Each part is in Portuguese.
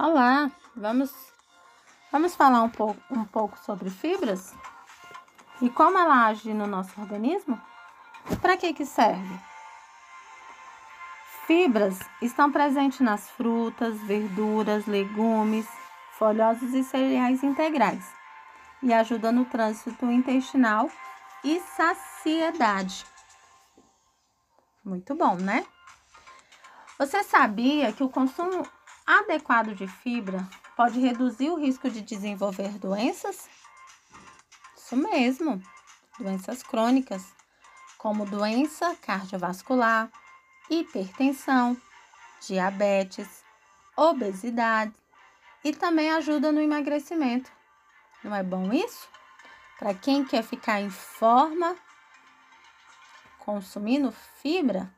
Olá, vamos, vamos falar um pouco, um pouco sobre fibras e como ela age no nosso organismo? Para que que serve? Fibras estão presentes nas frutas, verduras, legumes, folhosos e cereais integrais e ajudam no trânsito intestinal e saciedade. Muito bom, né? Você sabia que o consumo adequado de fibra pode reduzir o risco de desenvolver doenças? Isso mesmo, doenças crônicas, como doença cardiovascular, hipertensão, diabetes, obesidade e também ajuda no emagrecimento. Não é bom isso? Para quem quer ficar em forma, consumindo fibra,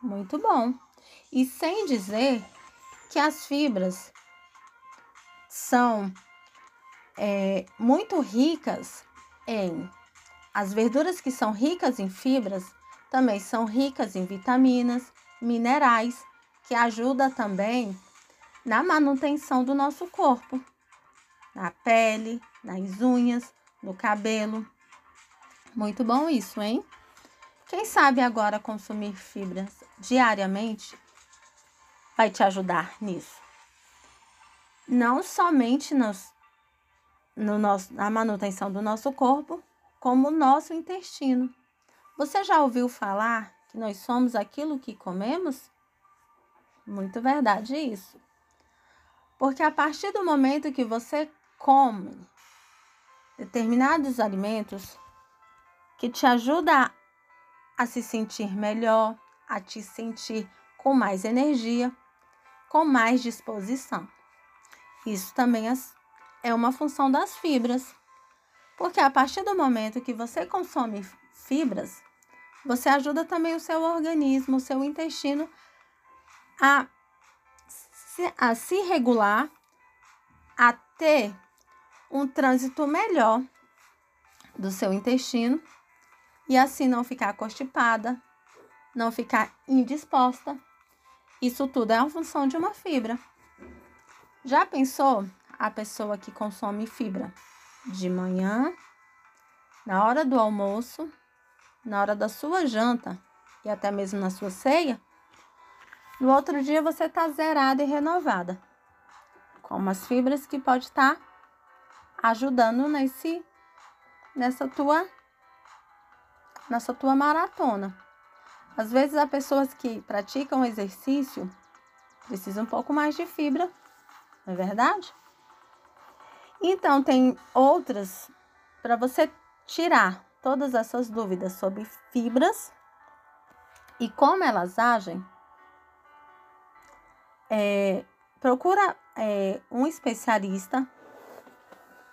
muito bom. E sem dizer que as fibras são é, muito ricas em. As verduras que são ricas em fibras também são ricas em vitaminas, minerais, que ajuda também na manutenção do nosso corpo, na pele, nas unhas, no cabelo. Muito bom isso, hein? Quem sabe agora consumir fibras diariamente vai te ajudar nisso. Não somente nos, no nosso, na manutenção do nosso corpo, como o nosso intestino. Você já ouviu falar que nós somos aquilo que comemos? Muito verdade isso. Porque a partir do momento que você come determinados alimentos que te ajudam a se sentir melhor, a te sentir com mais energia, com mais disposição. Isso também é, é uma função das fibras, porque a partir do momento que você consome fibras, você ajuda também o seu organismo, o seu intestino a se, a se regular, a ter um trânsito melhor do seu intestino e assim não ficar constipada, não ficar indisposta isso tudo é uma função de uma fibra. Já pensou a pessoa que consome fibra de manhã, na hora do almoço, na hora da sua janta e até mesmo na sua ceia? No outro dia você está zerada e renovada, com umas fibras que pode estar tá ajudando nesse nessa tua nessa tua maratona. Às vezes, as pessoas que praticam exercício precisam um pouco mais de fibra, não é verdade? Então, tem outras para você tirar todas essas dúvidas sobre fibras e como elas agem. É, procura é, um especialista,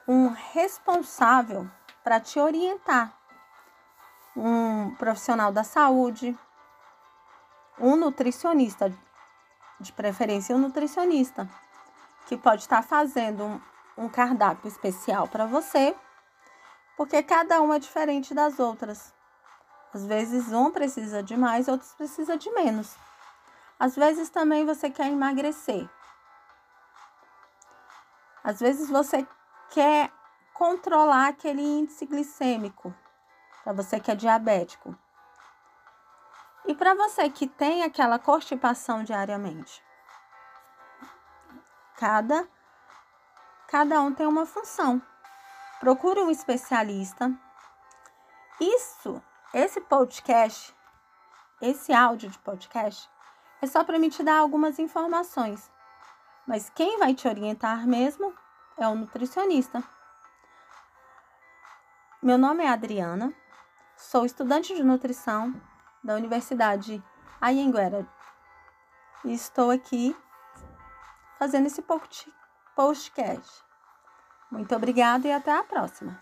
um responsável para te orientar, um profissional da saúde, um nutricionista, de preferência um nutricionista, que pode estar fazendo um, um cardápio especial para você, porque cada uma é diferente das outras. Às vezes um precisa de mais, outros precisa de menos. Às vezes também você quer emagrecer. Às vezes você quer controlar aquele índice glicêmico, para você que é diabético. E para você que tem aquela constipação diariamente? Cada cada um tem uma função. Procure um especialista. Isso, esse podcast, esse áudio de podcast é só para me te dar algumas informações. Mas quem vai te orientar mesmo é o nutricionista. Meu nome é Adriana, sou estudante de nutrição da Universidade Anhanguera. E estou aqui fazendo esse podcast. Muito obrigada e até a próxima.